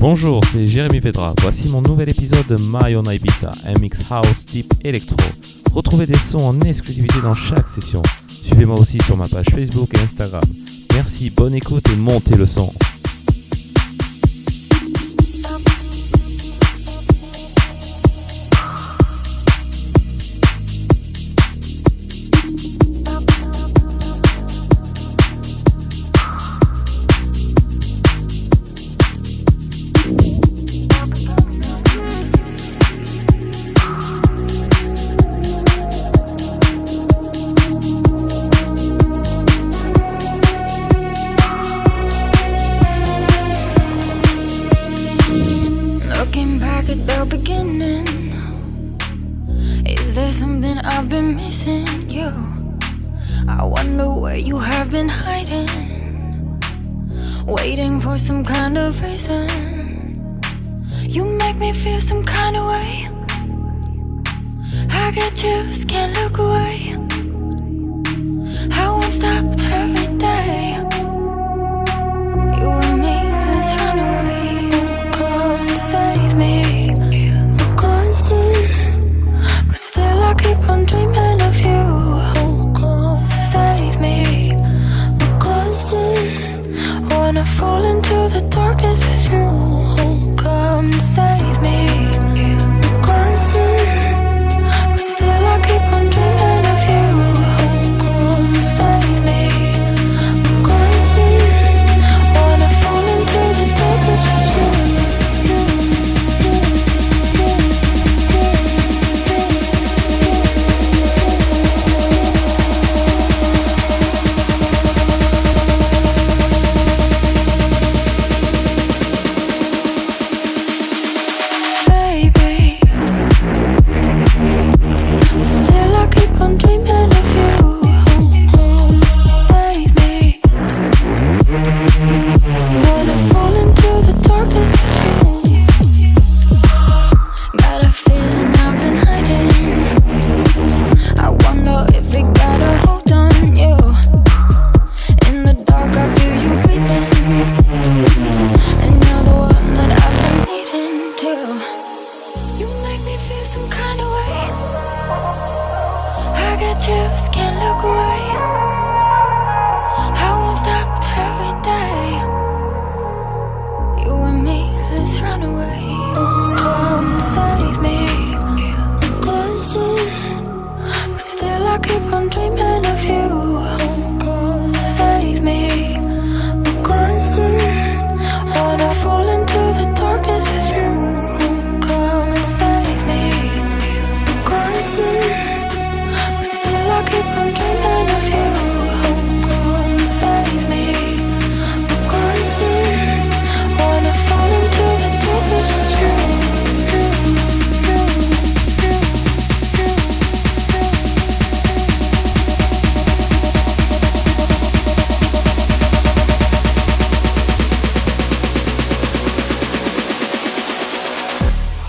Bonjour, c'est Jérémy Vedra. Voici mon nouvel épisode de My Own Ibiza, un house deep electro. Retrouvez des sons en exclusivité dans chaque session. Suivez-moi aussi sur ma page Facebook et Instagram. Merci, bonne écoute et montez le son.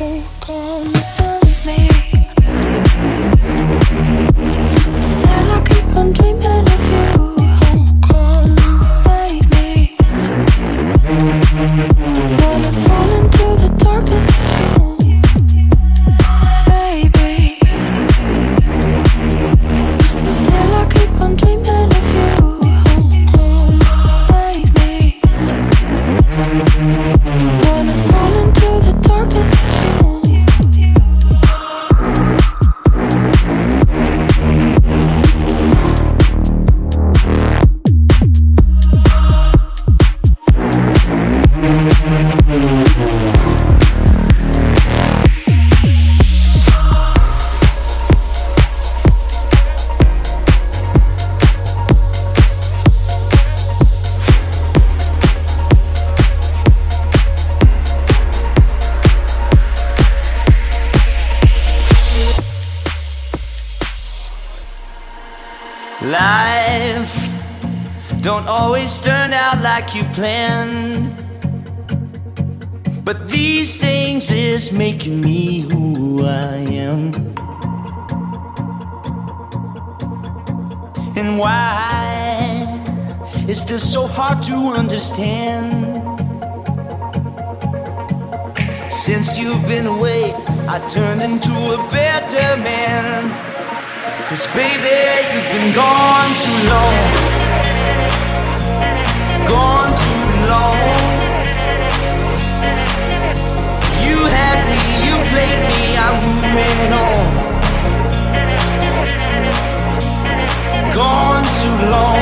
Is on so hard to understand. Since you've been away, I turned into a better man. Cause baby, you've been gone too long. Gone too long. You had me, you played me, I'm moving on. Gone too long.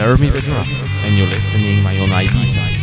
Jeremy Vedra, and you're listening my own Ibiza.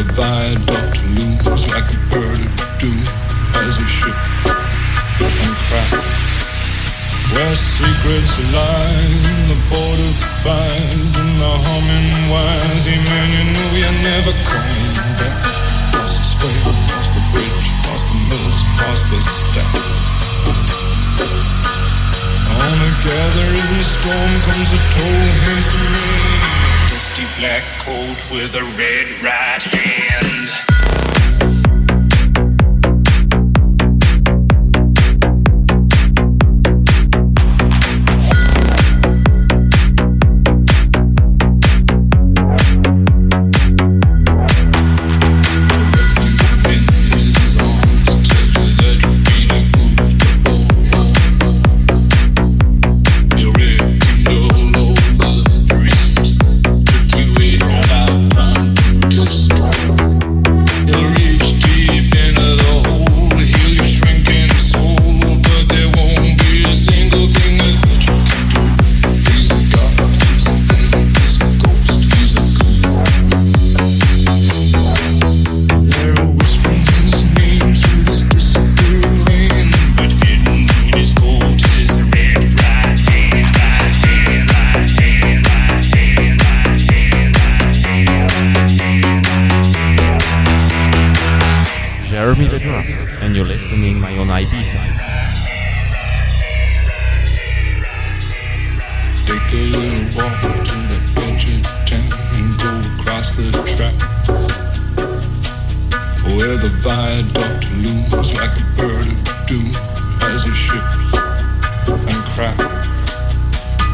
Viaduct looms like a bird of doom as a ship and crack. Where secrets lie in the border fires and the humming wires. Yeah, man, you know you're never coming back. Past the square, past the bridge, past the mills, past the stack. On a gathering storm comes a tall, man. Dusty black coat with a red right hand.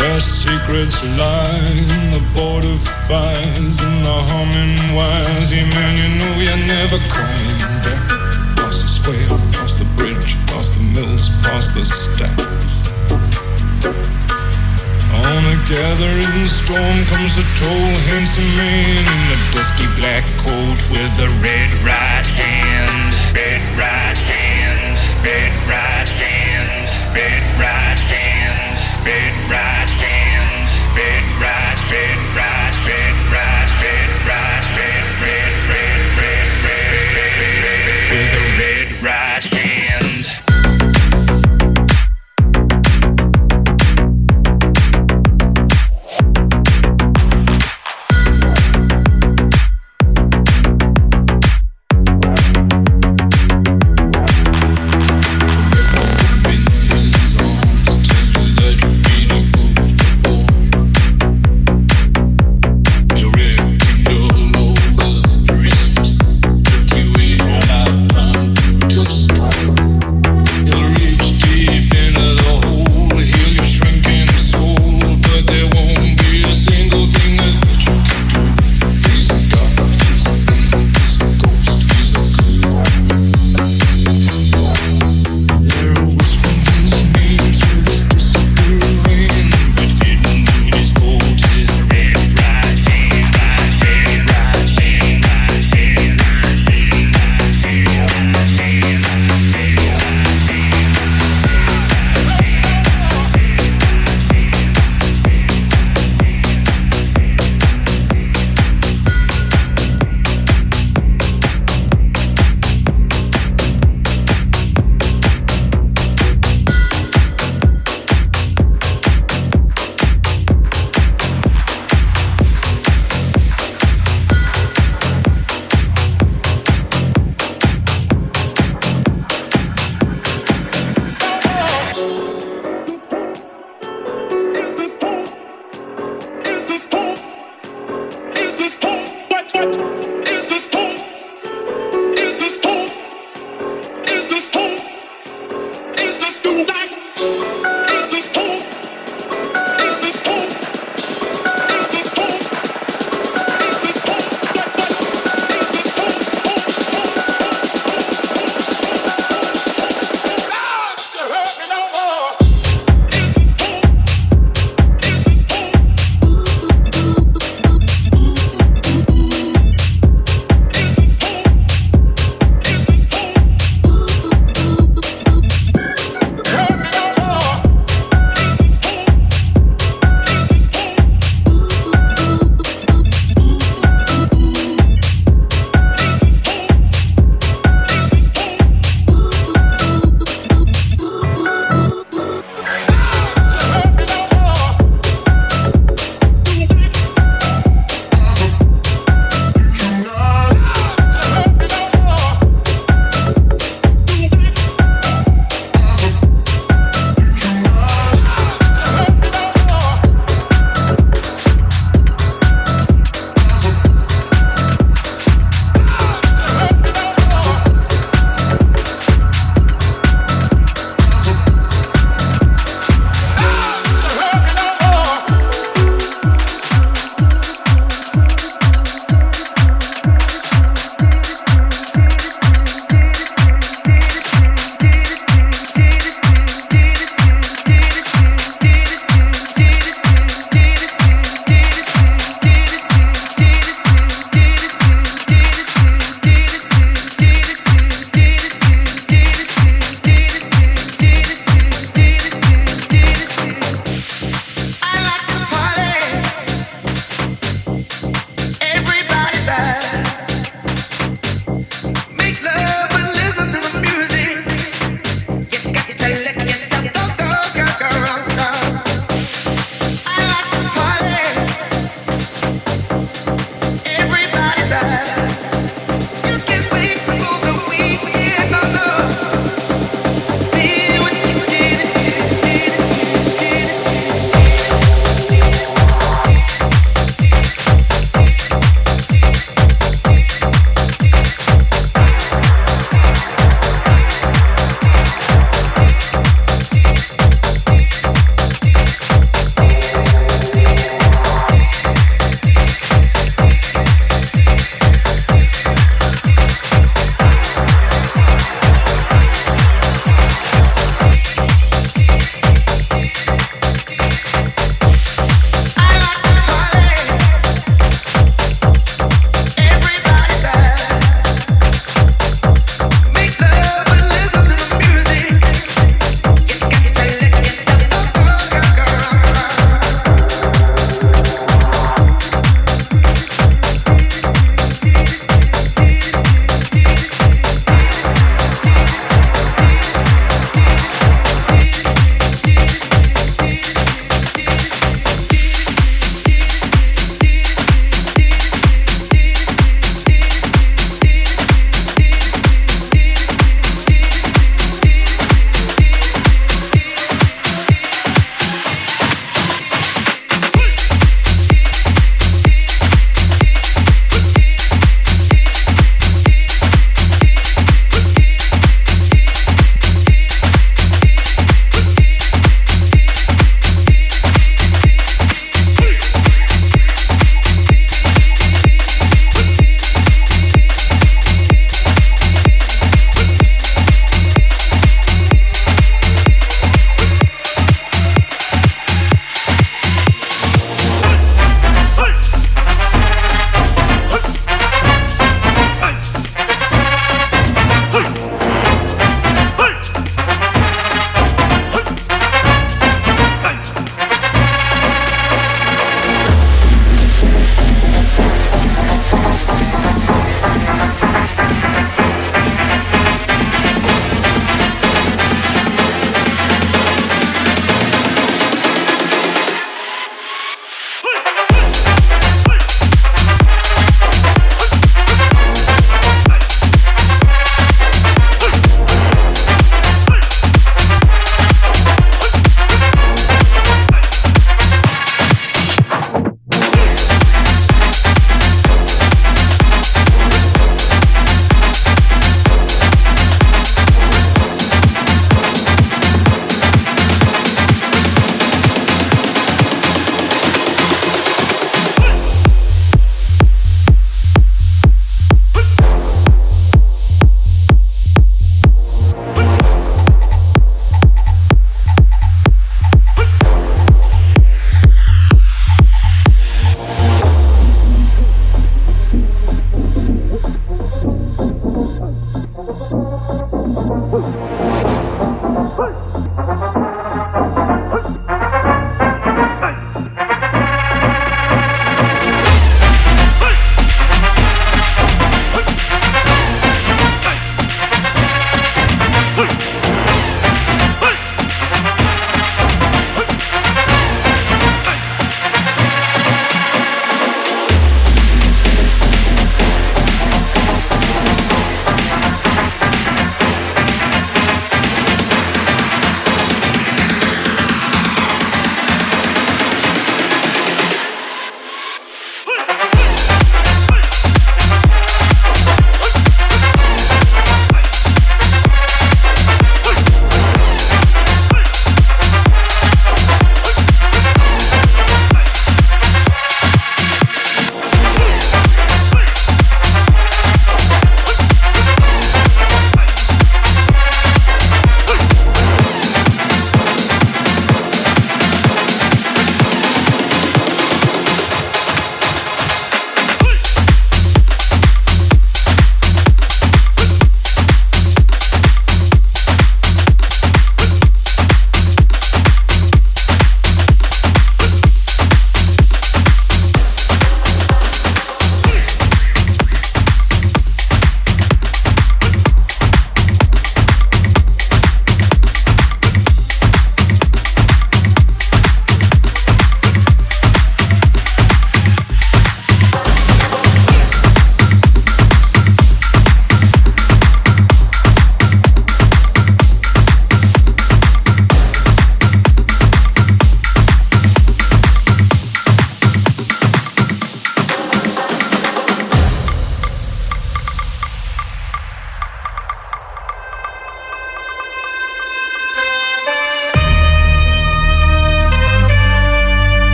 Where secrets lie in the border fires and the humming wires. Yeah, man, you know you're never coming back. Across the square, across the bridge, across the mills, past the stacks. On a gathering storm comes a tall, handsome man in a dusty black coat with a red right hand. Red right hand, red right hand, red right hand.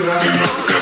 Yeah.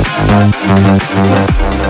Thank you.